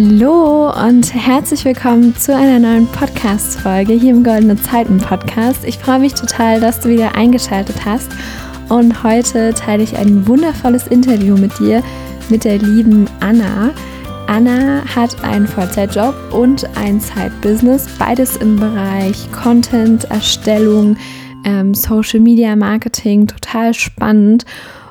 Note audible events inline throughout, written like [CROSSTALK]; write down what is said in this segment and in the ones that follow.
Hallo und herzlich willkommen zu einer neuen Podcast-Folge hier im Goldene Zeiten Podcast. Ich freue mich total, dass du wieder eingeschaltet hast und heute teile ich ein wundervolles Interview mit dir, mit der lieben Anna. Anna hat einen Vollzeitjob und ein Side-Business, beides im Bereich Content, Erstellung, ähm, Social Media Marketing, total spannend.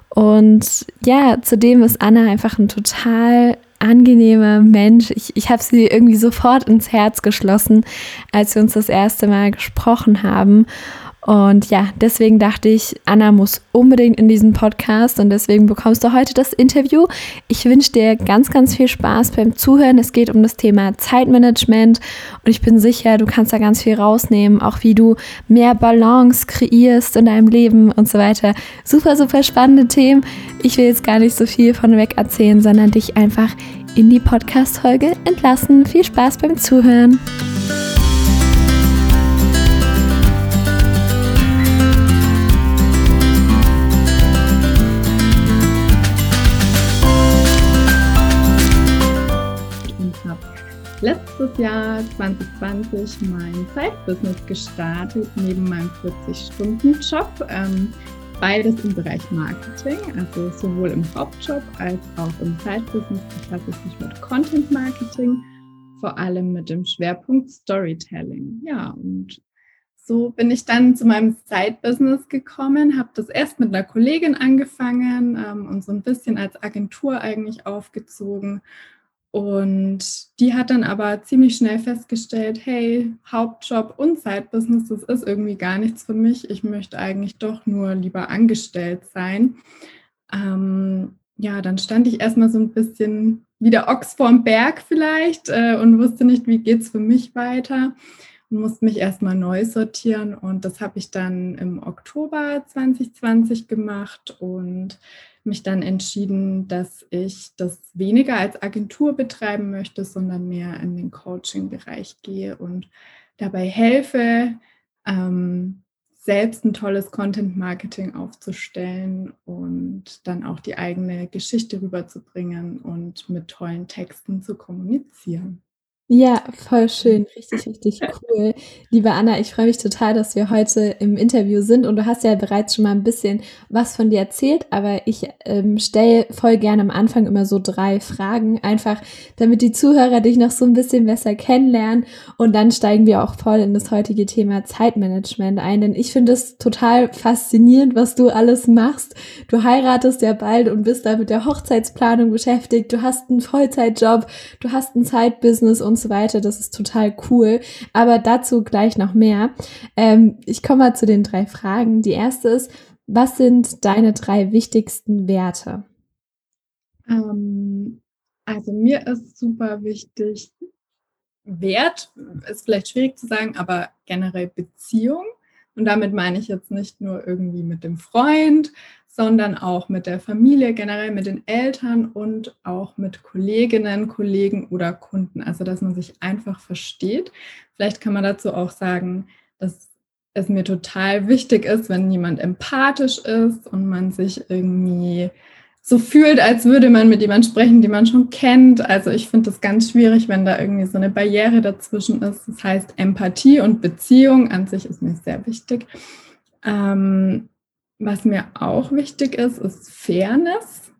Und ja, zudem ist Anna einfach ein total angenehmer Mensch. Ich, ich habe sie irgendwie sofort ins Herz geschlossen, als wir uns das erste Mal gesprochen haben. Und ja, deswegen dachte ich, Anna muss unbedingt in diesen Podcast und deswegen bekommst du heute das Interview. Ich wünsche dir ganz, ganz viel Spaß beim Zuhören. Es geht um das Thema Zeitmanagement und ich bin sicher, du kannst da ganz viel rausnehmen, auch wie du mehr Balance kreierst in deinem Leben und so weiter. Super, super spannende Themen. Ich will jetzt gar nicht so viel von weg erzählen, sondern dich einfach in die Podcast-Folge entlassen. Viel Spaß beim Zuhören. Letztes Jahr 2020 mein Zeitbusiness gestartet, neben meinem 40-Stunden-Job. Ähm, beides im Bereich Marketing, also sowohl im Hauptjob als auch im Zeitbusiness befasse ich mich mit Content Marketing, vor allem mit dem Schwerpunkt Storytelling. Ja, und so bin ich dann zu meinem Side-Business gekommen, habe das erst mit einer Kollegin angefangen ähm, und so ein bisschen als Agentur eigentlich aufgezogen und die hat dann aber ziemlich schnell festgestellt, hey, Hauptjob und Side-Business, das ist irgendwie gar nichts für mich. Ich möchte eigentlich doch nur lieber angestellt sein. Ähm, ja, dann stand ich erstmal so ein bisschen wie der Ochs vorm Berg vielleicht äh, und wusste nicht, wie geht es für mich weiter und musste mich erstmal neu sortieren. Und das habe ich dann im Oktober 2020 gemacht und mich dann entschieden, dass ich das weniger als Agentur betreiben möchte, sondern mehr in den Coaching-Bereich gehe und dabei helfe, ähm, selbst ein tolles Content-Marketing aufzustellen und dann auch die eigene Geschichte rüberzubringen und mit tollen Texten zu kommunizieren. Ja, voll schön, richtig, richtig [LAUGHS] cool. Liebe Anna, ich freue mich total, dass wir heute im Interview sind. Und du hast ja bereits schon mal ein bisschen was von dir erzählt, aber ich ähm, stelle voll gerne am Anfang immer so drei Fragen, einfach damit die Zuhörer dich noch so ein bisschen besser kennenlernen. Und dann steigen wir auch voll in das heutige Thema Zeitmanagement ein, denn ich finde es total faszinierend, was du alles machst. Du heiratest ja bald und bist da mit der Hochzeitsplanung beschäftigt, du hast einen Vollzeitjob, du hast ein Zeitbusiness und und so weiter. Das ist total cool. Aber dazu gleich noch mehr. Ähm, ich komme mal zu den drei Fragen. Die erste ist, was sind deine drei wichtigsten Werte? Ähm, also mir ist super wichtig, Wert ist vielleicht schwierig zu sagen, aber generell Beziehung. Und damit meine ich jetzt nicht nur irgendwie mit dem Freund, sondern auch mit der Familie, generell mit den Eltern und auch mit Kolleginnen, Kollegen oder Kunden. Also, dass man sich einfach versteht. Vielleicht kann man dazu auch sagen, dass es mir total wichtig ist, wenn jemand empathisch ist und man sich irgendwie so fühlt, als würde man mit jemandem sprechen, den man schon kennt. Also ich finde das ganz schwierig, wenn da irgendwie so eine Barriere dazwischen ist. Das heißt, Empathie und Beziehung an sich ist mir sehr wichtig. Ähm, was mir auch wichtig ist, ist Fairness.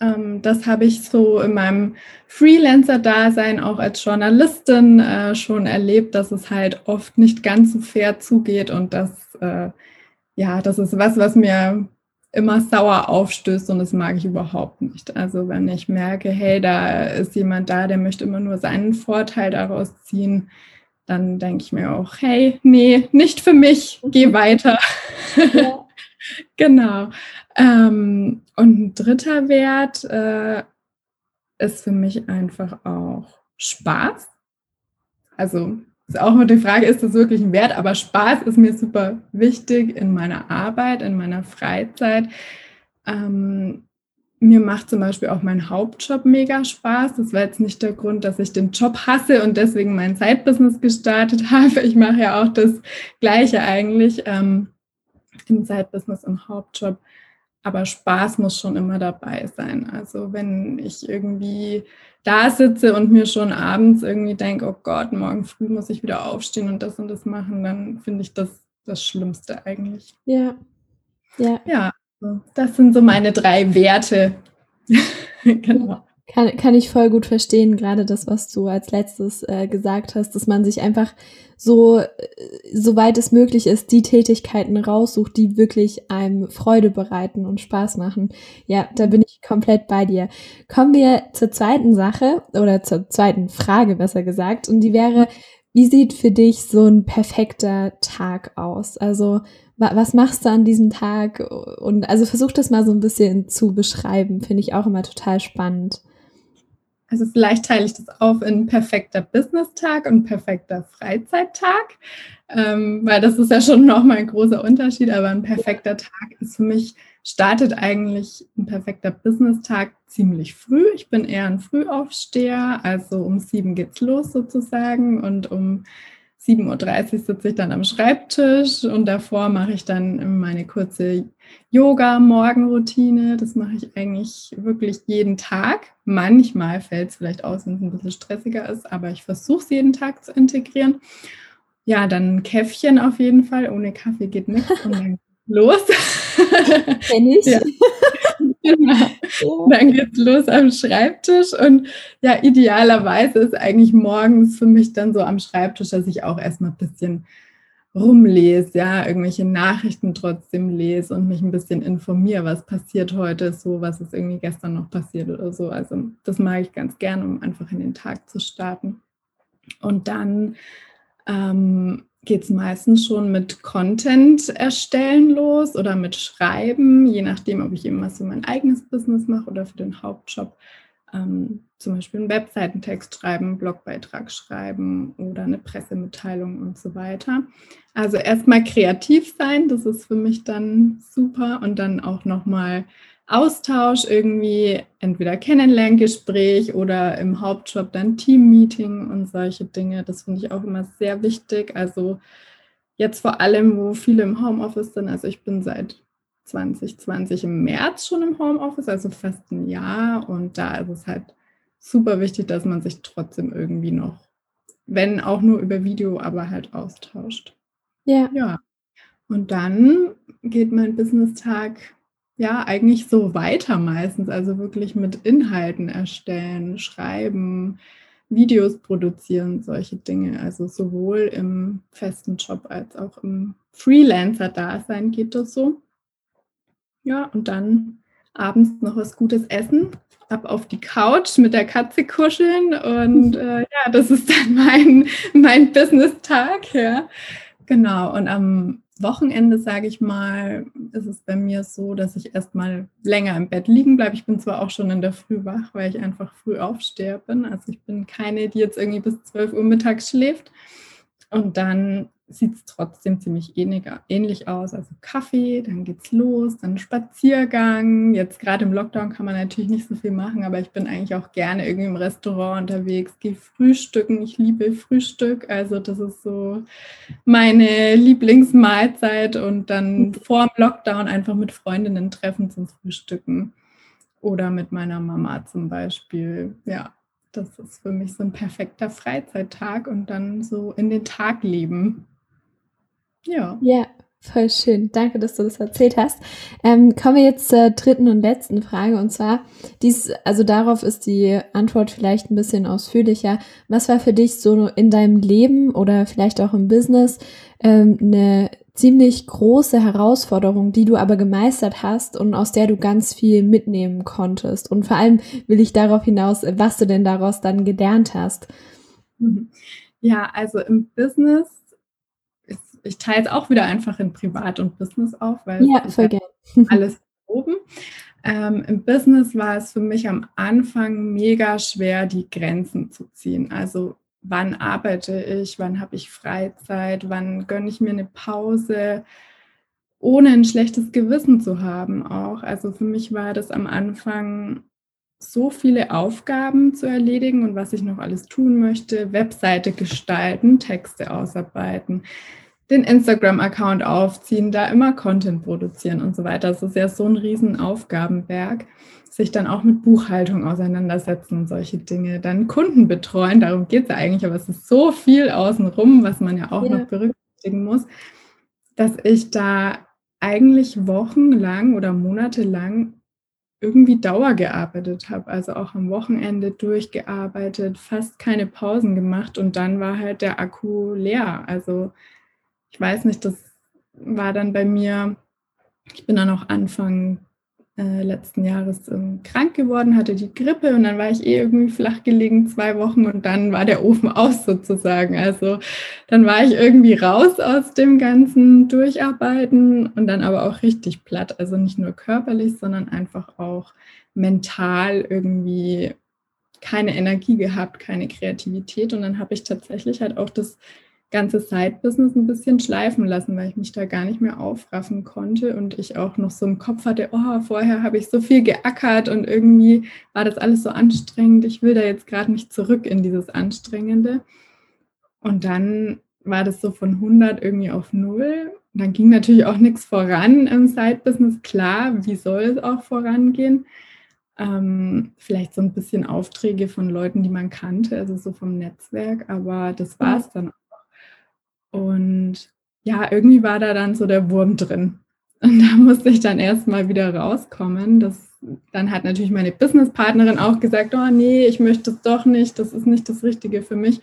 Ähm, das habe ich so in meinem Freelancer-Dasein auch als Journalistin äh, schon erlebt, dass es halt oft nicht ganz so fair zugeht und das, äh, ja, das ist was, was mir immer sauer aufstößt und das mag ich überhaupt nicht. Also wenn ich merke, hey, da ist jemand da, der möchte immer nur seinen Vorteil daraus ziehen, dann denke ich mir auch, hey, nee, nicht für mich, geh [LAUGHS] weiter. Ja. Genau. Ähm, und ein dritter Wert äh, ist für mich einfach auch Spaß. Also ist auch immer die Frage, ist das wirklich ein Wert? Aber Spaß ist mir super wichtig in meiner Arbeit, in meiner Freizeit. Ähm, mir macht zum Beispiel auch mein Hauptjob mega Spaß. Das war jetzt nicht der Grund, dass ich den Job hasse und deswegen mein Zeitbusiness gestartet [LAUGHS] habe. Ich mache ja auch das Gleiche eigentlich. Ähm, im Side-Business, im Hauptjob. Aber Spaß muss schon immer dabei sein. Also wenn ich irgendwie da sitze und mir schon abends irgendwie denke, oh Gott, morgen früh muss ich wieder aufstehen und das und das machen, dann finde ich das das Schlimmste eigentlich. Ja. Ja. Ja, das sind so meine drei Werte. [LAUGHS] genau. Kann, kann ich voll gut verstehen, gerade das, was du als letztes äh, gesagt hast, dass man sich einfach so, äh, soweit es möglich ist, die Tätigkeiten raussucht, die wirklich einem Freude bereiten und Spaß machen. Ja, da bin ich komplett bei dir. Kommen wir zur zweiten Sache oder zur zweiten Frage, besser gesagt. Und die wäre, wie sieht für dich so ein perfekter Tag aus? Also, was machst du an diesem Tag? Und also versuch das mal so ein bisschen zu beschreiben, finde ich auch immer total spannend. Also vielleicht teile ich das auf in perfekter Business-Tag und perfekter Freizeittag, ähm, weil das ist ja schon nochmal ein großer Unterschied, aber ein perfekter Tag ist für mich, startet eigentlich ein perfekter Business-Tag ziemlich früh. Ich bin eher ein Frühaufsteher, also um sieben geht's los sozusagen und um 7.30 Uhr sitze ich dann am Schreibtisch und davor mache ich dann meine kurze Yoga-Morgenroutine. Das mache ich eigentlich wirklich jeden Tag. Manchmal fällt es vielleicht aus, wenn es ein bisschen stressiger ist, aber ich versuche es jeden Tag zu integrieren. Ja, dann ein Käffchen auf jeden Fall. Ohne Kaffee geht nichts und dann los. Kenn ich. Ja. Genau. [LAUGHS] Dann geht's los am Schreibtisch und ja, idealerweise ist eigentlich morgens für mich dann so am Schreibtisch, dass ich auch erstmal ein bisschen rumlese, ja, irgendwelche Nachrichten trotzdem lese und mich ein bisschen informiere, was passiert heute so, was ist irgendwie gestern noch passiert oder so. Also das mag ich ganz gern, um einfach in den Tag zu starten. Und dann ähm, geht es meistens schon mit Content erstellen los oder mit Schreiben, je nachdem, ob ich eben was für mein eigenes Business mache oder für den Hauptjob. Ähm, zum Beispiel einen Webseitentext schreiben, einen Blogbeitrag schreiben oder eine Pressemitteilung und so weiter. Also erstmal kreativ sein, das ist für mich dann super und dann auch nochmal Austausch irgendwie, entweder Kennenlerngespräch oder im Hauptjob dann Teammeeting und solche Dinge. Das finde ich auch immer sehr wichtig. Also jetzt vor allem, wo viele im Homeoffice sind. Also ich bin seit 2020 im März schon im Homeoffice, also fast ein Jahr. Und da ist es halt super wichtig, dass man sich trotzdem irgendwie noch, wenn auch nur über Video, aber halt austauscht. Ja. Ja. Und dann geht mein Business-Tag ja, eigentlich so weiter meistens, also wirklich mit Inhalten erstellen, schreiben, Videos produzieren, solche Dinge. Also sowohl im festen Job als auch im Freelancer-Dasein geht das so. Ja, und dann abends noch was Gutes essen, ab auf die Couch mit der Katze kuscheln und [LAUGHS] äh, ja, das ist dann mein, mein Business-Tag, ja. Genau, und am Wochenende, sage ich mal, ist es bei mir so, dass ich erstmal länger im Bett liegen bleibe. Ich bin zwar auch schon in der Früh wach, weil ich einfach früh aufstehe. Also ich bin keine, die jetzt irgendwie bis 12 Uhr mittags schläft. Und dann sieht es trotzdem ziemlich ähnlich aus. Also Kaffee, dann geht's los, dann Spaziergang. Jetzt gerade im Lockdown kann man natürlich nicht so viel machen, aber ich bin eigentlich auch gerne irgendwie im Restaurant unterwegs, gehe frühstücken. Ich liebe Frühstück. Also das ist so meine Lieblingsmahlzeit und dann vor dem Lockdown einfach mit Freundinnen treffen zum Frühstücken. Oder mit meiner Mama zum Beispiel. Ja, das ist für mich so ein perfekter Freizeittag und dann so in den Tag leben. Ja. Ja, voll schön. Danke, dass du das erzählt hast. Ähm, kommen wir jetzt zur dritten und letzten Frage. Und zwar, dies, also darauf ist die Antwort vielleicht ein bisschen ausführlicher. Was war für dich so in deinem Leben oder vielleicht auch im Business ähm, eine ziemlich große Herausforderung, die du aber gemeistert hast und aus der du ganz viel mitnehmen konntest? Und vor allem will ich darauf hinaus, was du denn daraus dann gelernt hast. Mhm. Ja, also im Business ich teile es auch wieder einfach in Privat und Business auf, weil ja, [LAUGHS] alles oben. Ähm, Im Business war es für mich am Anfang mega schwer, die Grenzen zu ziehen. Also wann arbeite ich, wann habe ich Freizeit, wann gönne ich mir eine Pause, ohne ein schlechtes Gewissen zu haben auch. Also für mich war das am Anfang so viele Aufgaben zu erledigen und was ich noch alles tun möchte, Webseite gestalten, Texte ausarbeiten, den Instagram-Account aufziehen, da immer Content produzieren und so weiter. Das ist ja so ein riesen Aufgabenberg. Sich dann auch mit Buchhaltung auseinandersetzen, solche Dinge. Dann Kunden betreuen, darum geht es ja eigentlich, aber es ist so viel außenrum, was man ja auch ja. noch berücksichtigen muss, dass ich da eigentlich wochenlang oder monatelang irgendwie Dauer gearbeitet habe, also auch am Wochenende durchgearbeitet, fast keine Pausen gemacht und dann war halt der Akku leer. Also ich weiß nicht, das war dann bei mir, ich bin dann auch Anfang äh, letzten Jahres ähm, krank geworden, hatte die Grippe und dann war ich eh irgendwie flach gelegen zwei Wochen und dann war der Ofen [LAUGHS] aus sozusagen. Also dann war ich irgendwie raus aus dem ganzen Durcharbeiten und dann aber auch richtig platt. Also nicht nur körperlich, sondern einfach auch mental irgendwie keine Energie gehabt, keine Kreativität. Und dann habe ich tatsächlich halt auch das ganze Side-Business ein bisschen schleifen lassen, weil ich mich da gar nicht mehr aufraffen konnte und ich auch noch so im Kopf hatte, oh, vorher habe ich so viel geackert und irgendwie war das alles so anstrengend. Ich will da jetzt gerade nicht zurück in dieses Anstrengende. Und dann war das so von 100 irgendwie auf 0. Und dann ging natürlich auch nichts voran im Side-Business. Klar, wie soll es auch vorangehen? Ähm, vielleicht so ein bisschen Aufträge von Leuten, die man kannte, also so vom Netzwerk, aber das war es dann und ja, irgendwie war da dann so der Wurm drin. Und da [LAUGHS] musste ich dann erstmal wieder rauskommen. Das, dann hat natürlich meine Businesspartnerin auch gesagt, oh nee, ich möchte es doch nicht, das ist nicht das Richtige für mich.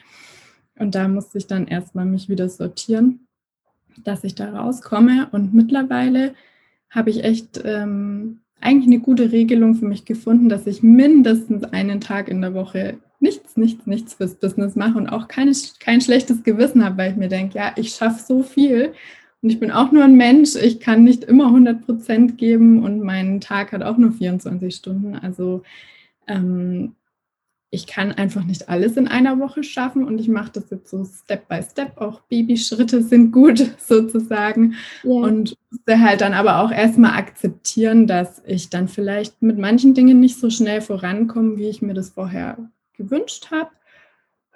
Und da musste ich dann erstmal mich wieder sortieren, dass ich da rauskomme. Und mittlerweile habe ich echt ähm, eigentlich eine gute Regelung für mich gefunden, dass ich mindestens einen Tag in der Woche nichts, nichts, nichts fürs Business mache und auch keine, kein schlechtes Gewissen habe, weil ich mir denke, ja, ich schaffe so viel und ich bin auch nur ein Mensch, ich kann nicht immer 100 Prozent geben und mein Tag hat auch nur 24 Stunden. Also ähm, ich kann einfach nicht alles in einer Woche schaffen und ich mache das jetzt so Step by Step. Auch Babyschritte sind gut [LAUGHS] sozusagen. Ja. Und musste halt dann aber auch erstmal akzeptieren, dass ich dann vielleicht mit manchen Dingen nicht so schnell vorankomme, wie ich mir das vorher gewünscht habe.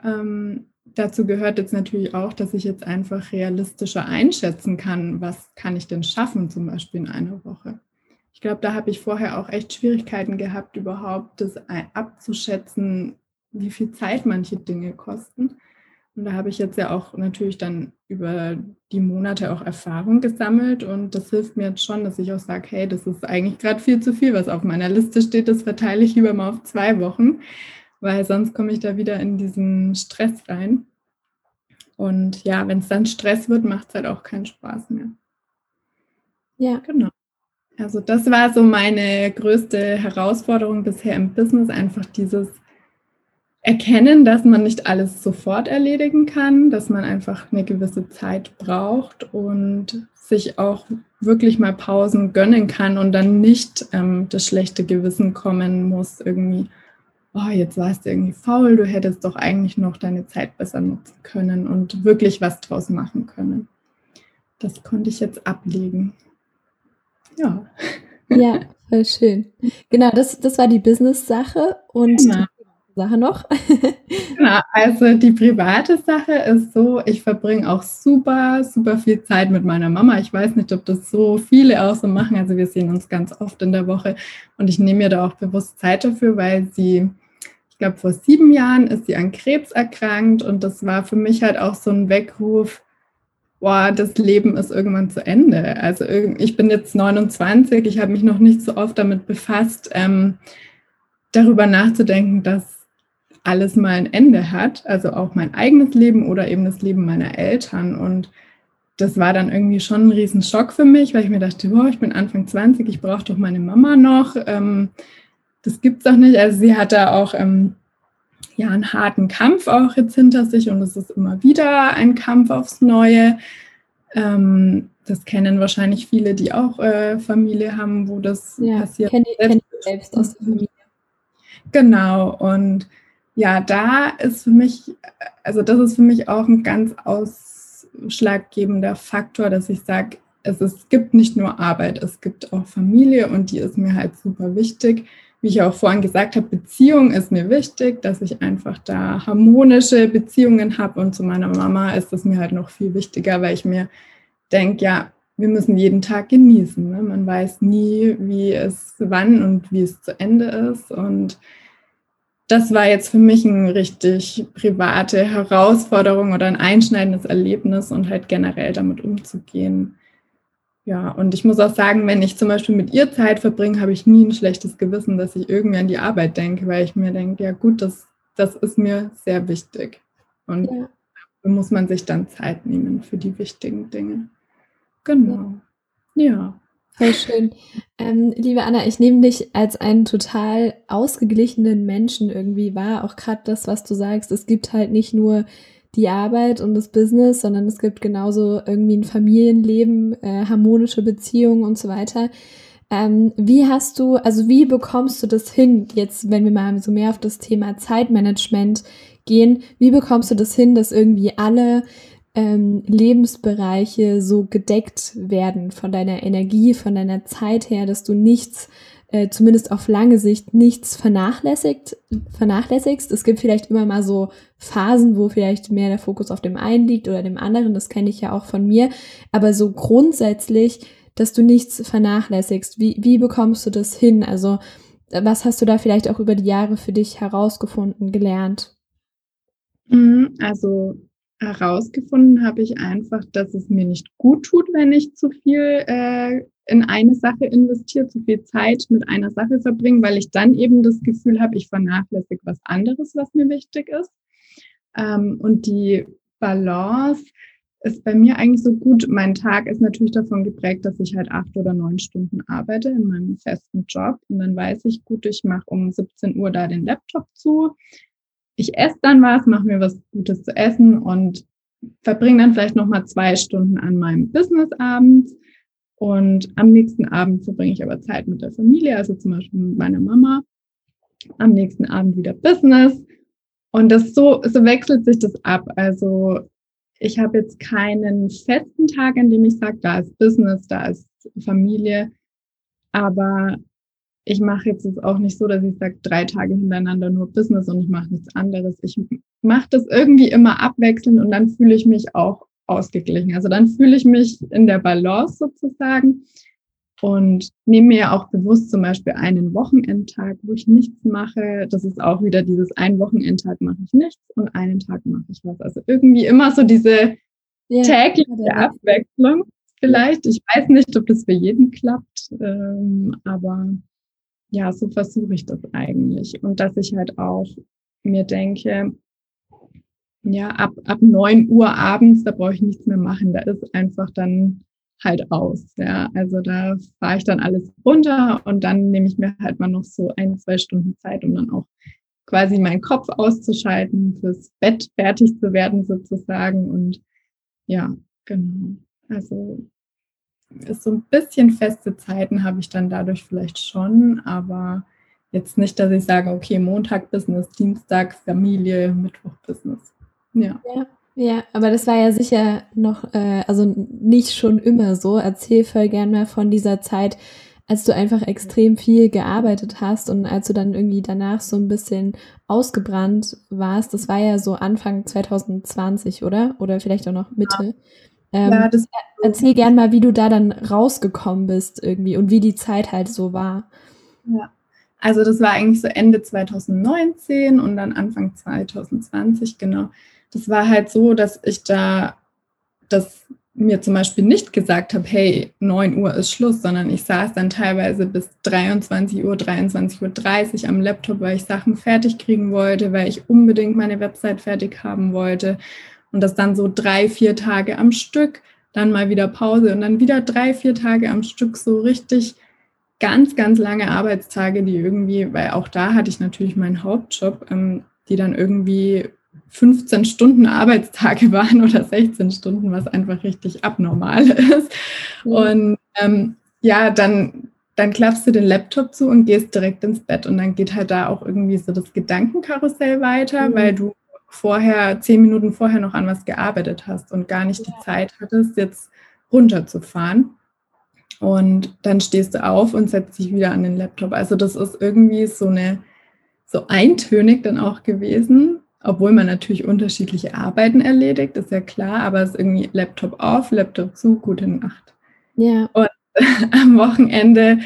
Ähm, dazu gehört jetzt natürlich auch, dass ich jetzt einfach realistischer einschätzen kann, was kann ich denn schaffen, zum Beispiel in einer Woche. Ich glaube, da habe ich vorher auch echt Schwierigkeiten gehabt, überhaupt das abzuschätzen, wie viel Zeit manche Dinge kosten. Und da habe ich jetzt ja auch natürlich dann über die Monate auch Erfahrung gesammelt und das hilft mir jetzt schon, dass ich auch sage, hey, das ist eigentlich gerade viel zu viel, was auf meiner Liste steht, das verteile ich lieber mal auf zwei Wochen, weil sonst komme ich da wieder in diesen Stress rein. Und ja, wenn es dann Stress wird, macht es halt auch keinen Spaß mehr. Ja. Genau. Also das war so meine größte Herausforderung bisher im Business, einfach dieses Erkennen, dass man nicht alles sofort erledigen kann, dass man einfach eine gewisse Zeit braucht und sich auch wirklich mal Pausen gönnen kann und dann nicht ähm, das schlechte Gewissen kommen muss, irgendwie, oh, jetzt warst du irgendwie faul, du hättest doch eigentlich noch deine Zeit besser nutzen können und wirklich was draus machen können. Das konnte ich jetzt ablegen. Ja. Ja, voll schön. Genau, das, das war die Business-Sache und genau. die Sache noch. Genau, also die private Sache ist so, ich verbringe auch super, super viel Zeit mit meiner Mama. Ich weiß nicht, ob das so viele auch so machen. Also wir sehen uns ganz oft in der Woche und ich nehme mir da auch bewusst Zeit dafür, weil sie ich glaube, vor sieben Jahren ist sie an Krebs erkrankt und das war für mich halt auch so ein Weckruf, boah, das Leben ist irgendwann zu Ende. Also ich bin jetzt 29, ich habe mich noch nicht so oft damit befasst, ähm, darüber nachzudenken, dass alles mal ein Ende hat, also auch mein eigenes Leben oder eben das Leben meiner Eltern. Und das war dann irgendwie schon ein Riesenschock für mich, weil ich mir dachte, boah, ich bin Anfang 20, ich brauche doch meine Mama noch. Ähm, das gibt es doch nicht. Also sie hat da auch ähm, ja, einen harten Kampf auch jetzt hinter sich und es ist immer wieder ein Kampf aufs Neue. Ähm, das kennen wahrscheinlich viele, die auch äh, Familie haben, wo das ja, passiert. Kenn ich, kenn ich selbst aus der Familie. Genau, und ja, da ist für mich, also das ist für mich auch ein ganz ausschlaggebender Faktor, dass ich sage, es, es gibt nicht nur Arbeit, es gibt auch Familie und die ist mir halt super wichtig wie ich auch vorhin gesagt habe, Beziehung ist mir wichtig, dass ich einfach da harmonische Beziehungen habe. Und zu meiner Mama ist das mir halt noch viel wichtiger, weil ich mir denke, ja, wir müssen jeden Tag genießen. Ne? Man weiß nie, wie es wann und wie es zu Ende ist. Und das war jetzt für mich eine richtig private Herausforderung oder ein einschneidendes Erlebnis und halt generell damit umzugehen. Ja, und ich muss auch sagen, wenn ich zum Beispiel mit ihr Zeit verbringe, habe ich nie ein schlechtes Gewissen, dass ich irgendwie an die Arbeit denke, weil ich mir denke, ja gut, das, das ist mir sehr wichtig. Und ja. da muss man sich dann Zeit nehmen für die wichtigen Dinge. Genau. Ja. ja. Voll schön. Ähm, liebe Anna, ich nehme dich als einen total ausgeglichenen Menschen irgendwie wahr. Auch gerade das, was du sagst. Es gibt halt nicht nur die Arbeit und das Business, sondern es gibt genauso irgendwie ein Familienleben, äh, harmonische Beziehungen und so weiter. Ähm, wie hast du, also wie bekommst du das hin, jetzt wenn wir mal so mehr auf das Thema Zeitmanagement gehen, wie bekommst du das hin, dass irgendwie alle ähm, Lebensbereiche so gedeckt werden von deiner Energie, von deiner Zeit her, dass du nichts äh, zumindest auf lange Sicht nichts vernachlässigt, vernachlässigst. Es gibt vielleicht immer mal so Phasen, wo vielleicht mehr der Fokus auf dem einen liegt oder dem anderen. Das kenne ich ja auch von mir. Aber so grundsätzlich, dass du nichts vernachlässigst. Wie, wie bekommst du das hin? Also, was hast du da vielleicht auch über die Jahre für dich herausgefunden, gelernt? Mhm, also herausgefunden habe ich einfach, dass es mir nicht gut tut, wenn ich zu viel äh, in eine Sache investiere, zu viel Zeit mit einer Sache verbringe, weil ich dann eben das Gefühl habe, ich vernachlässige was anderes, was mir wichtig ist. Ähm, und die Balance ist bei mir eigentlich so gut. Mein Tag ist natürlich davon geprägt, dass ich halt acht oder neun Stunden arbeite in meinem festen Job. Und dann weiß ich, gut, ich mache um 17 Uhr da den Laptop zu. Ich esse dann was, mache mir was Gutes zu essen und verbringe dann vielleicht nochmal zwei Stunden an meinem Business abends und am nächsten Abend verbringe ich aber Zeit mit der Familie, also zum Beispiel mit meiner Mama. Am nächsten Abend wieder Business. Und das so, so wechselt sich das ab. Also ich habe jetzt keinen festen Tag, an dem ich sage, da ist Business, da ist Familie. Aber ich mache jetzt es auch nicht so, dass ich sage, drei Tage hintereinander nur Business und ich mache nichts anderes. Ich mache das irgendwie immer abwechselnd und dann fühle ich mich auch ausgeglichen. Also dann fühle ich mich in der Balance sozusagen und nehme mir auch bewusst zum Beispiel einen Wochenendtag, wo ich nichts mache. Das ist auch wieder dieses ein Wochenendtag mache ich nichts und einen Tag mache ich was. Also irgendwie immer so diese ja, tägliche Abwechslung vielleicht. Ich weiß nicht, ob das für jeden klappt, ähm, aber ja, so versuche ich das eigentlich. Und dass ich halt auch mir denke, ja, ab, ab neun Uhr abends, da brauche ich nichts mehr machen. Da ist einfach dann halt aus. Ja, also da fahre ich dann alles runter und dann nehme ich mir halt mal noch so ein, zwei Stunden Zeit, um dann auch quasi meinen Kopf auszuschalten, fürs Bett fertig zu werden sozusagen. Und ja, genau. Also ist so ein bisschen feste Zeiten habe ich dann dadurch vielleicht schon, aber jetzt nicht, dass ich sage, okay, Montag Business, Dienstag Familie, Mittwoch Business. Ja. ja. Ja, aber das war ja sicher noch, äh, also nicht schon immer so. Erzähl voll gern mal von dieser Zeit, als du einfach extrem viel gearbeitet hast und als du dann irgendwie danach so ein bisschen ausgebrannt warst. Das war ja so Anfang 2020, oder? Oder vielleicht auch noch Mitte. Ähm, ja, das erzähl gern mal, wie du da dann rausgekommen bist irgendwie und wie die Zeit halt so war. Ja. Also das war eigentlich so Ende 2019 und dann Anfang 2020, genau das war halt so, dass ich da das mir zum Beispiel nicht gesagt habe, hey, 9 Uhr ist Schluss, sondern ich saß dann teilweise bis 23 Uhr, 23.30 Uhr am Laptop, weil ich Sachen fertig kriegen wollte, weil ich unbedingt meine Website fertig haben wollte. Und das dann so drei, vier Tage am Stück, dann mal wieder Pause und dann wieder drei, vier Tage am Stück so richtig ganz, ganz lange Arbeitstage, die irgendwie, weil auch da hatte ich natürlich meinen Hauptjob, ähm, die dann irgendwie 15 Stunden Arbeitstage [LAUGHS] waren oder 16 Stunden, was einfach richtig abnormal [LAUGHS] ist. Mhm. Und ähm, ja, dann, dann klappst du den Laptop zu und gehst direkt ins Bett. Und dann geht halt da auch irgendwie so das Gedankenkarussell weiter, mhm. weil du vorher, zehn Minuten vorher noch an was gearbeitet hast und gar nicht ja. die Zeit hattest, jetzt runterzufahren. Und dann stehst du auf und setzt dich wieder an den Laptop. Also das ist irgendwie so eine, so eintönig dann auch gewesen, obwohl man natürlich unterschiedliche Arbeiten erledigt, ist ja klar, aber es ist irgendwie Laptop auf, Laptop zu, gute Nacht. Ja. Und [LAUGHS] am Wochenende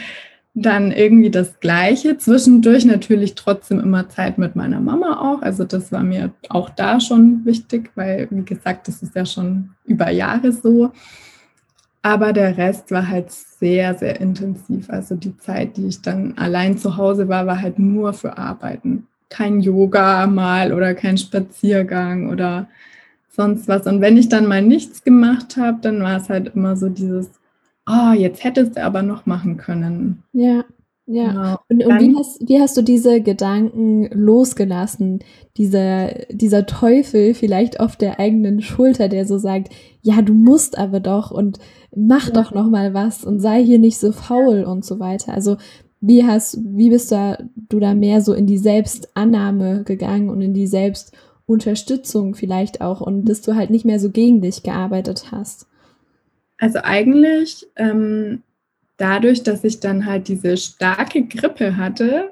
dann irgendwie das Gleiche. Zwischendurch natürlich trotzdem immer Zeit mit meiner Mama auch. Also das war mir auch da schon wichtig, weil, wie gesagt, das ist ja schon über Jahre so. Aber der Rest war halt sehr, sehr intensiv. Also die Zeit, die ich dann allein zu Hause war, war halt nur für Arbeiten. Kein Yoga mal oder kein Spaziergang oder sonst was. Und wenn ich dann mal nichts gemacht habe, dann war es halt immer so dieses, oh, jetzt hättest du aber noch machen können. Ja. Ja, genau. und, und wie, hast, wie hast du diese Gedanken losgelassen? Dieser, dieser Teufel vielleicht auf der eigenen Schulter, der so sagt, ja, du musst aber doch und mach ja. doch noch mal was und sei hier nicht so faul und so weiter. Also wie hast, wie bist da, du da mehr so in die Selbstannahme gegangen und in die Selbstunterstützung vielleicht auch und dass du halt nicht mehr so gegen dich gearbeitet hast? Also eigentlich ähm, dadurch, dass ich dann halt diese starke Grippe hatte,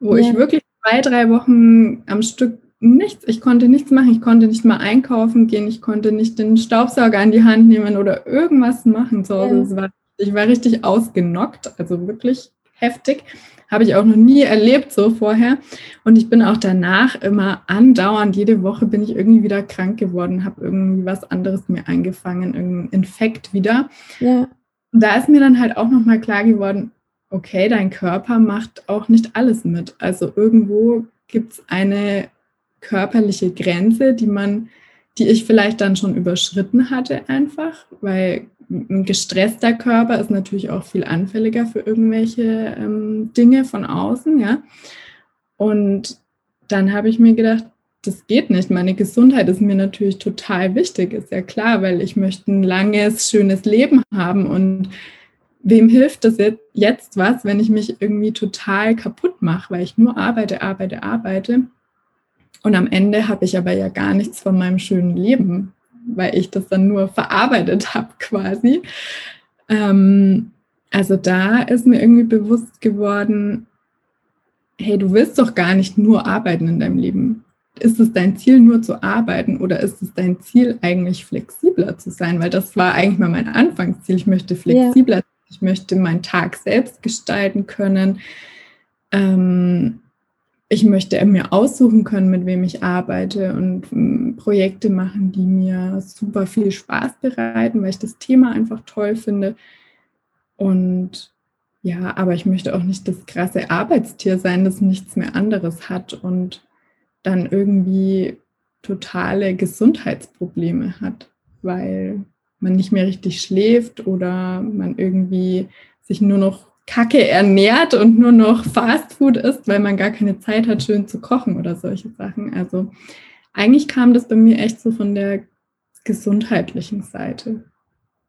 wo ja. ich wirklich zwei, drei Wochen am Stück nichts, ich konnte nichts machen, ich konnte nicht mal einkaufen gehen, ich konnte nicht den Staubsauger in die Hand nehmen oder irgendwas machen Hause. Ja. War, ich war richtig ausgenockt, also wirklich heftig. Habe ich auch noch nie erlebt so vorher. Und ich bin auch danach immer andauernd, jede Woche bin ich irgendwie wieder krank geworden, habe irgendwie was anderes mir eingefangen, irgendein Infekt wieder. Ja da ist mir dann halt auch nochmal klar geworden, okay, dein Körper macht auch nicht alles mit. Also irgendwo gibt es eine körperliche Grenze, die man, die ich vielleicht dann schon überschritten hatte einfach, weil ein gestresster Körper ist natürlich auch viel anfälliger für irgendwelche ähm, Dinge von außen, ja. Und dann habe ich mir gedacht, das geht nicht. Meine Gesundheit ist mir natürlich total wichtig, ist ja klar, weil ich möchte ein langes, schönes Leben haben. Und wem hilft das jetzt was, wenn ich mich irgendwie total kaputt mache, weil ich nur arbeite, arbeite, arbeite. Und am Ende habe ich aber ja gar nichts von meinem schönen Leben, weil ich das dann nur verarbeitet habe quasi. Ähm, also da ist mir irgendwie bewusst geworden, hey, du willst doch gar nicht nur arbeiten in deinem Leben ist es dein Ziel, nur zu arbeiten oder ist es dein Ziel, eigentlich flexibler zu sein? Weil das war eigentlich mal mein Anfangsziel. Ich möchte flexibler, ja. ich möchte meinen Tag selbst gestalten können. Ähm, ich möchte mir aussuchen können, mit wem ich arbeite und ähm, Projekte machen, die mir super viel Spaß bereiten, weil ich das Thema einfach toll finde. Und ja, aber ich möchte auch nicht das krasse Arbeitstier sein, das nichts mehr anderes hat und dann irgendwie totale Gesundheitsprobleme hat, weil man nicht mehr richtig schläft oder man irgendwie sich nur noch Kacke ernährt und nur noch Fastfood isst, weil man gar keine Zeit hat, schön zu kochen oder solche Sachen. Also eigentlich kam das bei mir echt so von der gesundheitlichen Seite.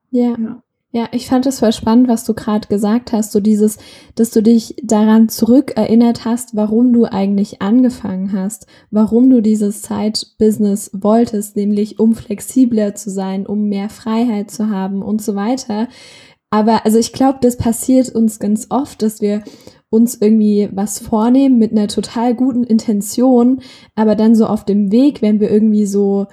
Ja. ja. Ja, ich fand es voll spannend, was du gerade gesagt hast, so dieses, dass du dich daran zurückerinnert hast, warum du eigentlich angefangen hast, warum du dieses Side-Business wolltest, nämlich um flexibler zu sein, um mehr Freiheit zu haben und so weiter. Aber also ich glaube, das passiert uns ganz oft, dass wir uns irgendwie was vornehmen mit einer total guten Intention, aber dann so auf dem Weg, wenn wir irgendwie so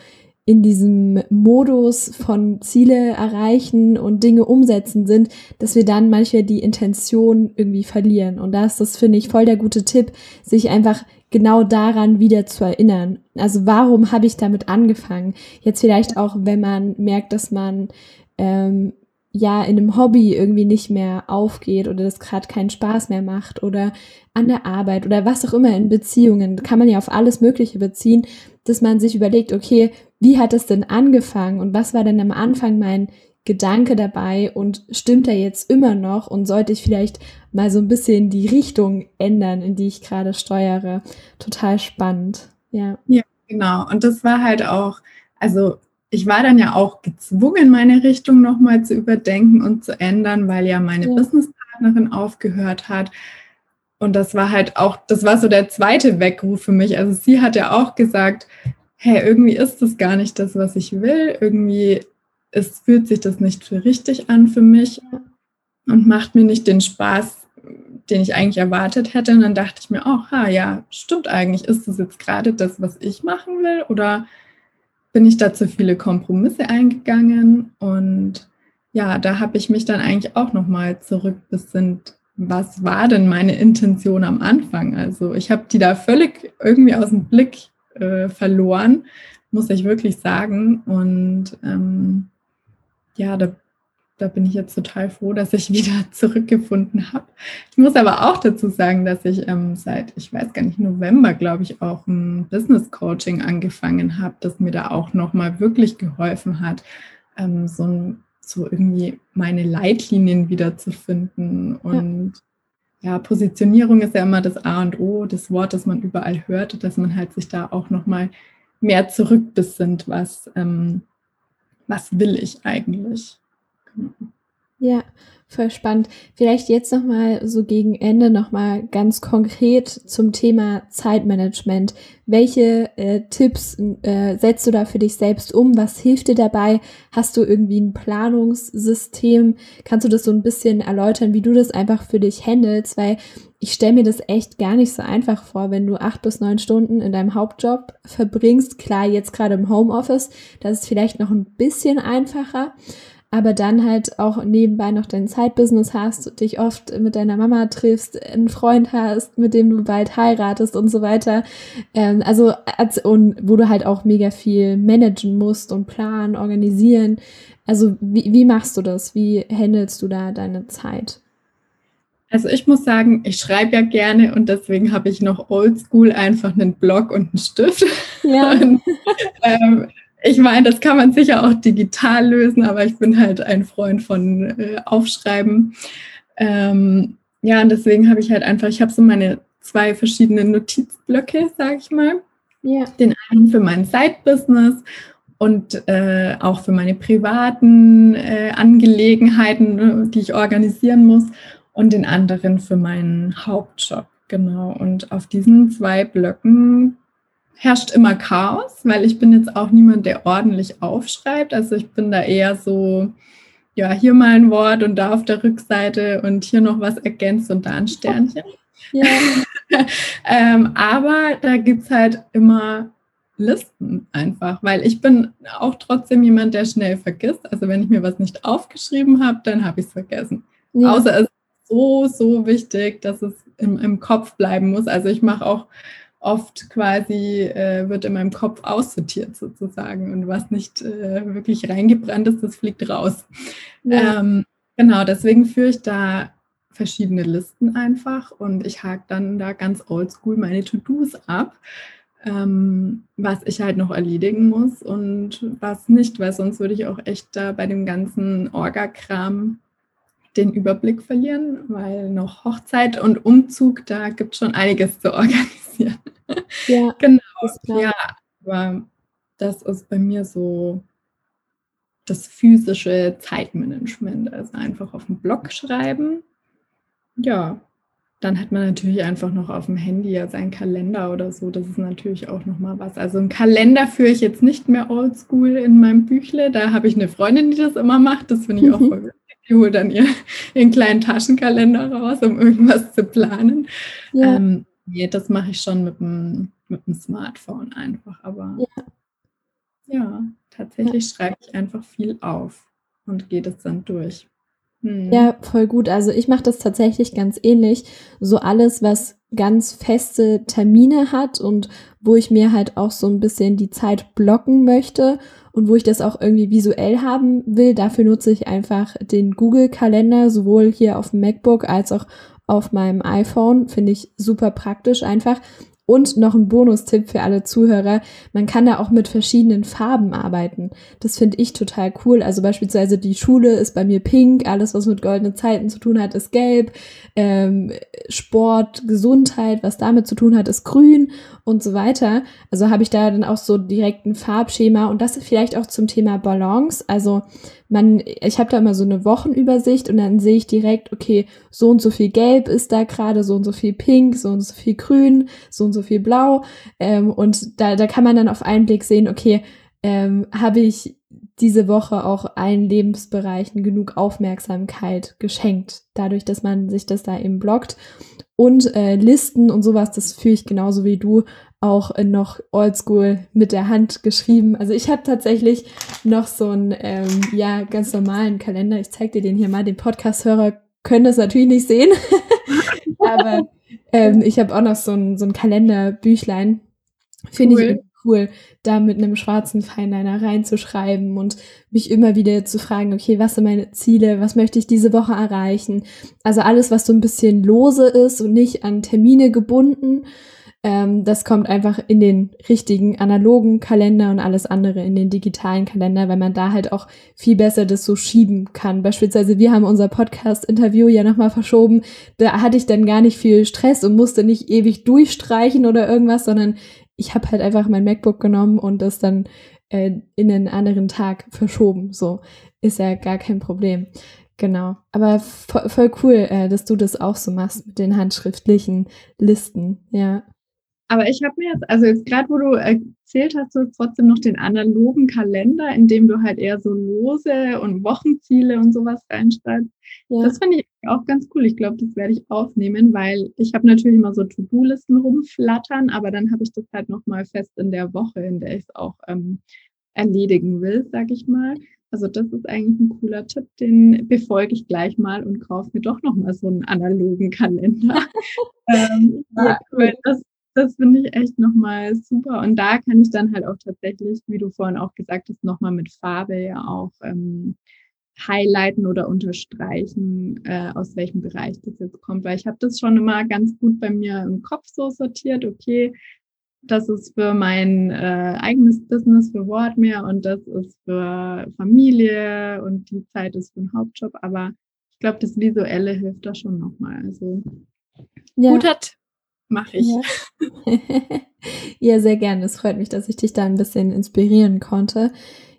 in diesem Modus von Ziele erreichen und Dinge umsetzen sind, dass wir dann manchmal die Intention irgendwie verlieren. Und da ist das, finde ich, voll der gute Tipp, sich einfach genau daran wieder zu erinnern. Also warum habe ich damit angefangen? Jetzt vielleicht auch, wenn man merkt, dass man ähm, ja in einem Hobby irgendwie nicht mehr aufgeht oder das gerade keinen Spaß mehr macht oder an der Arbeit oder was auch immer in Beziehungen, kann man ja auf alles Mögliche beziehen, dass man sich überlegt, okay, wie hat es denn angefangen und was war denn am Anfang mein Gedanke dabei und stimmt er jetzt immer noch und sollte ich vielleicht mal so ein bisschen die Richtung ändern, in die ich gerade steuere? Total spannend. Ja. Ja, genau. Und das war halt auch, also ich war dann ja auch gezwungen, meine Richtung nochmal zu überdenken und zu ändern, weil ja meine ja. Businesspartnerin aufgehört hat. Und das war halt auch, das war so der zweite Weckruf für mich. Also sie hat ja auch gesagt, hey, irgendwie ist das gar nicht das, was ich will. Irgendwie ist, fühlt sich das nicht für richtig an für mich. und macht mir nicht den Spaß, den ich eigentlich erwartet hätte. Und dann dachte ich mir, oh, ha, ja, stimmt eigentlich. Ist das jetzt gerade das, was ich machen will? Oder bin ich da zu viele Kompromisse eingegangen? Und ja, da habe ich mich dann eigentlich auch nochmal zurückbesinnt. Was war denn meine Intention am Anfang? Also ich habe die da völlig irgendwie aus dem Blick äh, verloren, muss ich wirklich sagen. Und ähm, ja, da da bin ich jetzt total froh, dass ich wieder [LAUGHS] zurückgefunden habe. Ich muss aber auch dazu sagen, dass ich ähm, seit, ich weiß gar nicht, November, glaube ich, auch ein Business Coaching angefangen habe, das mir da auch nochmal wirklich geholfen hat, ähm, so, so irgendwie meine Leitlinien wiederzufinden. Und ja. ja, Positionierung ist ja immer das A und O, das Wort, das man überall hört, dass man halt sich da auch nochmal mehr zurückbesinnt, was, ähm, was will ich eigentlich. Ja, voll spannend. Vielleicht jetzt nochmal so gegen Ende nochmal ganz konkret zum Thema Zeitmanagement. Welche äh, Tipps äh, setzt du da für dich selbst um? Was hilft dir dabei? Hast du irgendwie ein Planungssystem? Kannst du das so ein bisschen erläutern, wie du das einfach für dich handelst? Weil ich stelle mir das echt gar nicht so einfach vor, wenn du acht bis neun Stunden in deinem Hauptjob verbringst. Klar, jetzt gerade im Homeoffice, das ist vielleicht noch ein bisschen einfacher aber dann halt auch nebenbei noch dein Zeitbusiness hast, dich oft mit deiner Mama triffst, einen Freund hast, mit dem du bald heiratest und so weiter. Ähm, also, und wo du halt auch mega viel managen musst und planen, organisieren. Also, wie, wie machst du das? Wie handelst du da deine Zeit? Also ich muss sagen, ich schreibe ja gerne und deswegen habe ich noch oldschool einfach einen Blog und einen Stift. Ja. [LAUGHS] und, ähm, ich meine, das kann man sicher auch digital lösen, aber ich bin halt ein Freund von äh, Aufschreiben. Ähm, ja, und deswegen habe ich halt einfach, ich habe so meine zwei verschiedene Notizblöcke, sage ich mal. Ja. Den einen für mein Side-Business und äh, auch für meine privaten äh, Angelegenheiten, ne, die ich organisieren muss, und den anderen für meinen Hauptjob. Genau. Und auf diesen zwei Blöcken herrscht immer Chaos, weil ich bin jetzt auch niemand, der ordentlich aufschreibt. Also ich bin da eher so, ja, hier mal ein Wort und da auf der Rückseite und hier noch was ergänzt und da ein Sternchen. Ja. [LAUGHS] ähm, aber da gibt es halt immer Listen einfach, weil ich bin auch trotzdem jemand, der schnell vergisst. Also wenn ich mir was nicht aufgeschrieben habe, dann habe ich es vergessen. Ja. Außer es ist so, so wichtig, dass es im, im Kopf bleiben muss. Also ich mache auch oft quasi äh, wird in meinem Kopf aussortiert sozusagen und was nicht äh, wirklich reingebrannt ist, das fliegt raus. Ja. Ähm, genau, deswegen führe ich da verschiedene Listen einfach und ich hake dann da ganz oldschool meine To-Dos ab, ähm, was ich halt noch erledigen muss und was nicht, weil sonst würde ich auch echt da bei dem ganzen Orga-Kram den Überblick verlieren, weil noch Hochzeit und Umzug, da gibt es schon einiges zu [LAUGHS] organisieren. Ja, genau. Ja, aber das ist bei mir so das physische Zeitmanagement. Also einfach auf dem Blog schreiben. Ja, dann hat man natürlich einfach noch auf dem Handy ja seinen Kalender oder so. Das ist natürlich auch nochmal was. Also einen Kalender führe ich jetzt nicht mehr oldschool in meinem Büchle. Da habe ich eine Freundin, die das immer macht. Das finde ich auch [LAUGHS] voll Die holt dann ihr, ihren kleinen Taschenkalender raus, um irgendwas zu planen. Ja. Ähm, nee, das mache ich schon mit dem, mit dem Smartphone einfach. Aber ja, ja tatsächlich ja. schreibe ich einfach viel auf und gehe das dann durch. Hm. Ja, voll gut. Also ich mache das tatsächlich ganz ähnlich. So alles, was ganz feste Termine hat und wo ich mir halt auch so ein bisschen die Zeit blocken möchte und wo ich das auch irgendwie visuell haben will, dafür nutze ich einfach den Google-Kalender, sowohl hier auf dem MacBook als auch auf meinem iPhone. Finde ich super praktisch einfach. Und noch ein Bonustipp für alle Zuhörer. Man kann da auch mit verschiedenen Farben arbeiten. Das finde ich total cool. Also beispielsweise die Schule ist bei mir pink. Alles, was mit goldenen Zeiten zu tun hat, ist gelb. Ähm, Sport, Gesundheit, was damit zu tun hat, ist grün und so weiter. Also habe ich da dann auch so direkt ein Farbschema. Und das vielleicht auch zum Thema Balance. Also man, ich habe da immer so eine Wochenübersicht und dann sehe ich direkt, okay, so und so viel Gelb ist da gerade, so und so viel Pink, so und so viel Grün, so und so viel Blau. Ähm, und da, da kann man dann auf einen Blick sehen, okay, ähm, habe ich diese Woche auch allen Lebensbereichen genug Aufmerksamkeit geschenkt, dadurch, dass man sich das da eben blockt. Und äh, Listen und sowas, das führe ich genauso wie du auch noch oldschool mit der Hand geschrieben. Also ich habe tatsächlich noch so einen ähm, ja ganz normalen Kalender. Ich zeige dir den hier mal. Den Podcast-Hörer können das natürlich nicht sehen, [LAUGHS] aber ähm, ich habe auch noch so ein, so ein Kalenderbüchlein. Finde cool. ich cool, da mit einem schwarzen Feinliner reinzuschreiben und mich immer wieder zu fragen, okay, was sind meine Ziele, was möchte ich diese Woche erreichen? Also alles, was so ein bisschen lose ist und nicht an Termine gebunden. Ähm, das kommt einfach in den richtigen analogen Kalender und alles andere in den digitalen Kalender, weil man da halt auch viel besser das so schieben kann. Beispielsweise, wir haben unser Podcast-Interview ja nochmal verschoben. Da hatte ich dann gar nicht viel Stress und musste nicht ewig durchstreichen oder irgendwas, sondern ich habe halt einfach mein MacBook genommen und das dann äh, in einen anderen Tag verschoben. So ist ja gar kein Problem. Genau. Aber voll, cool, äh, dass du das auch so machst mit den handschriftlichen Listen. Ja. Aber ich habe mir jetzt, also jetzt gerade, wo du erzählt hast, du trotzdem noch den analogen Kalender, in dem du halt eher so Lose und Wochenziele und sowas reinschreibst. Ja. Das finde ich auch ganz cool. Ich glaube, das werde ich aufnehmen, weil ich habe natürlich immer so To-Do-Listen rumflattern, aber dann habe ich das halt nochmal fest in der Woche, in der ich es auch ähm, erledigen will, sag ich mal. Also das ist eigentlich ein cooler Tipp, den befolge ich gleich mal und kaufe mir doch nochmal so einen analogen Kalender. [LAUGHS] ähm, ja, cool. das, das finde ich echt nochmal super. Und da kann ich dann halt auch tatsächlich, wie du vorhin auch gesagt hast, nochmal mit Farbe ja auch ähm, highlighten oder unterstreichen, äh, aus welchem Bereich das jetzt kommt. Weil ich habe das schon immer ganz gut bei mir im Kopf so sortiert, okay, das ist für mein äh, eigenes Business, für Wortmeer und das ist für Familie und die Zeit ist für den Hauptjob. Aber ich glaube, das Visuelle hilft da schon nochmal. Also ja. guter mache ich. Ja. [LAUGHS] ja, sehr gerne. Es freut mich, dass ich dich da ein bisschen inspirieren konnte.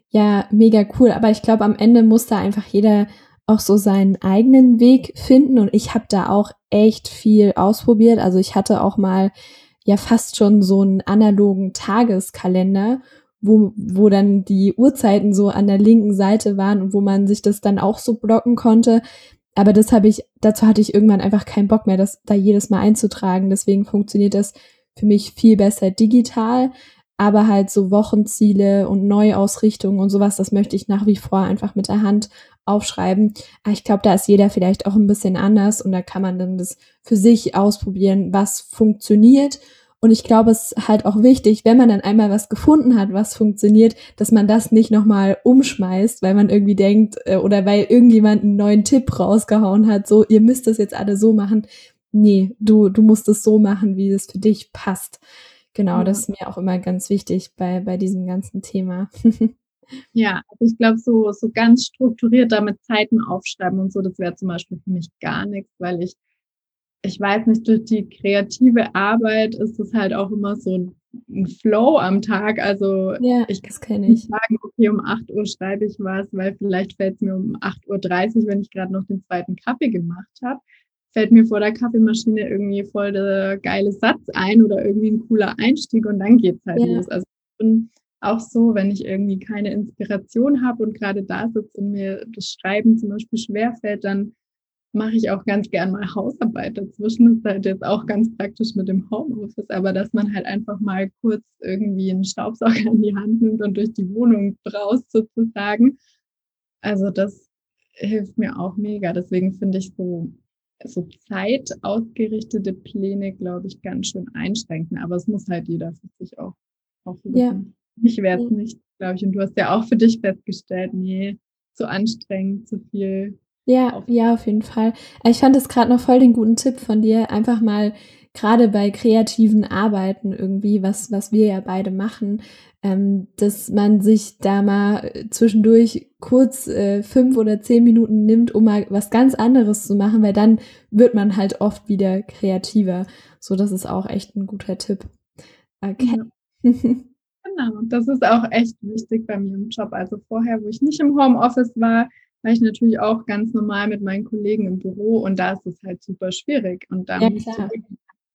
Ja, mega cool. Aber ich glaube, am Ende muss da einfach jeder auch so seinen eigenen Weg finden. Und ich habe da auch echt viel ausprobiert. Also ich hatte auch mal ja fast schon so einen analogen Tageskalender, wo, wo dann die Uhrzeiten so an der linken Seite waren und wo man sich das dann auch so blocken konnte aber das habe ich, dazu hatte ich irgendwann einfach keinen Bock mehr, das da jedes Mal einzutragen. Deswegen funktioniert das für mich viel besser digital. Aber halt so Wochenziele und Neuausrichtungen und sowas, das möchte ich nach wie vor einfach mit der Hand aufschreiben. Ich glaube, da ist jeder vielleicht auch ein bisschen anders und da kann man dann das für sich ausprobieren, was funktioniert und ich glaube, es ist halt auch wichtig, wenn man dann einmal was gefunden hat, was funktioniert, dass man das nicht nochmal umschmeißt, weil man irgendwie denkt äh, oder weil irgendjemand einen neuen Tipp rausgehauen hat, so, ihr müsst das jetzt alle so machen. Nee, du, du musst es so machen, wie es für dich passt. Genau, ja. das ist mir auch immer ganz wichtig bei, bei diesem ganzen Thema. [LAUGHS] Ja, also ich glaube, so, so ganz strukturiert damit Zeiten aufschreiben und so, das wäre zum Beispiel für mich gar nichts, weil ich ich weiß nicht, durch die kreative Arbeit ist es halt auch immer so ein, ein Flow am Tag. Also ja, ich kann nicht sagen, okay, um 8 Uhr schreibe ich was, weil vielleicht fällt es mir um 8.30 Uhr, wenn ich gerade noch den zweiten Kaffee gemacht habe, fällt mir vor der Kaffeemaschine irgendwie voll der geile Satz ein oder irgendwie ein cooler Einstieg und dann geht es halt ja. los. Also ich bin auch so, wenn ich irgendwie keine Inspiration habe und gerade da sitze und mir das Schreiben zum Beispiel schwerfällt, dann mache ich auch ganz gern mal Hausarbeit dazwischen. Das ist halt jetzt auch ganz praktisch mit dem Homeoffice, aber dass man halt einfach mal kurz irgendwie einen Staubsauger in die Hand nimmt und durch die Wohnung braust sozusagen. Also das hilft mir auch mega. Deswegen finde ich so, so zeitausgerichtete Pläne, glaube ich, ganz schön einschränken. Aber es muss halt jeder für sich auch, auch wissen. Ja. Ich wäre es nicht, glaube ich. Und du hast ja auch für dich festgestellt, nee, zu anstrengend, zu viel ja, ja, auf jeden Fall. Ich fand es gerade noch voll den guten Tipp von dir, einfach mal gerade bei kreativen Arbeiten irgendwie, was, was wir ja beide machen, ähm, dass man sich da mal zwischendurch kurz äh, fünf oder zehn Minuten nimmt, um mal was ganz anderes zu machen, weil dann wird man halt oft wieder kreativer. So, das ist auch echt ein guter Tipp. Okay. Ja. genau, das ist auch echt wichtig bei mir im Job. Also vorher, wo ich nicht im Homeoffice war, war ich natürlich auch ganz normal mit meinen Kollegen im Büro und da ist es halt super schwierig. Und da ja, musst du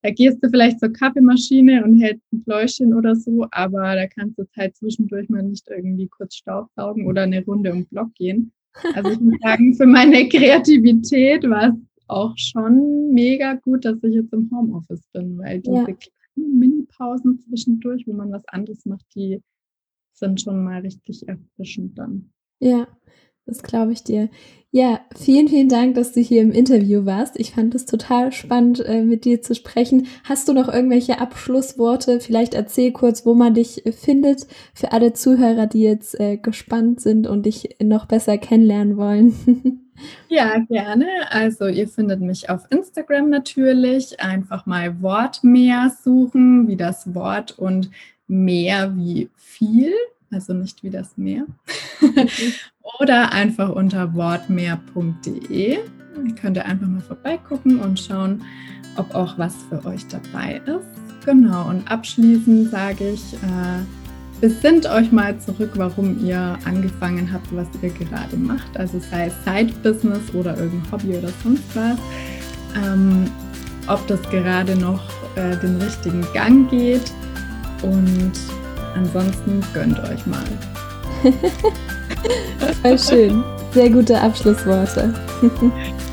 da gehst du vielleicht zur Kaffeemaschine und hältst ein Pläuschen oder so, aber da kannst du halt zwischendurch mal nicht irgendwie kurz Staubsaugen oder eine Runde um Block gehen. Also ich muss sagen, für meine Kreativität war es auch schon mega gut, dass ich jetzt im Homeoffice bin, weil diese ja. kleinen Mini-Pausen zwischendurch, wo man was anderes macht, die sind schon mal richtig erfrischend dann. Ja, das glaube ich dir. Ja, vielen, vielen Dank, dass du hier im Interview warst. Ich fand es total spannend, äh, mit dir zu sprechen. Hast du noch irgendwelche Abschlussworte? Vielleicht erzähl kurz, wo man dich findet, für alle Zuhörer, die jetzt äh, gespannt sind und dich noch besser kennenlernen wollen. [LAUGHS] Ja, gerne. Also ihr findet mich auf Instagram natürlich. Einfach mal Wortmeer suchen, wie das Wort und mehr wie viel also nicht wie das Meer. [LAUGHS] Oder einfach unter wortmeer.de. Könnt ihr einfach mal vorbeigucken und schauen, ob auch was für euch dabei ist. Genau, und abschließend sage ich, äh, besinnt euch mal zurück, warum ihr angefangen habt, was ihr gerade macht. Also sei es Side-Business oder irgendein Hobby oder sonst was. Ähm, ob das gerade noch äh, den richtigen Gang geht und Ansonsten gönnt euch mal. [LAUGHS] Voll schön. Sehr gute Abschlussworte. [LAUGHS]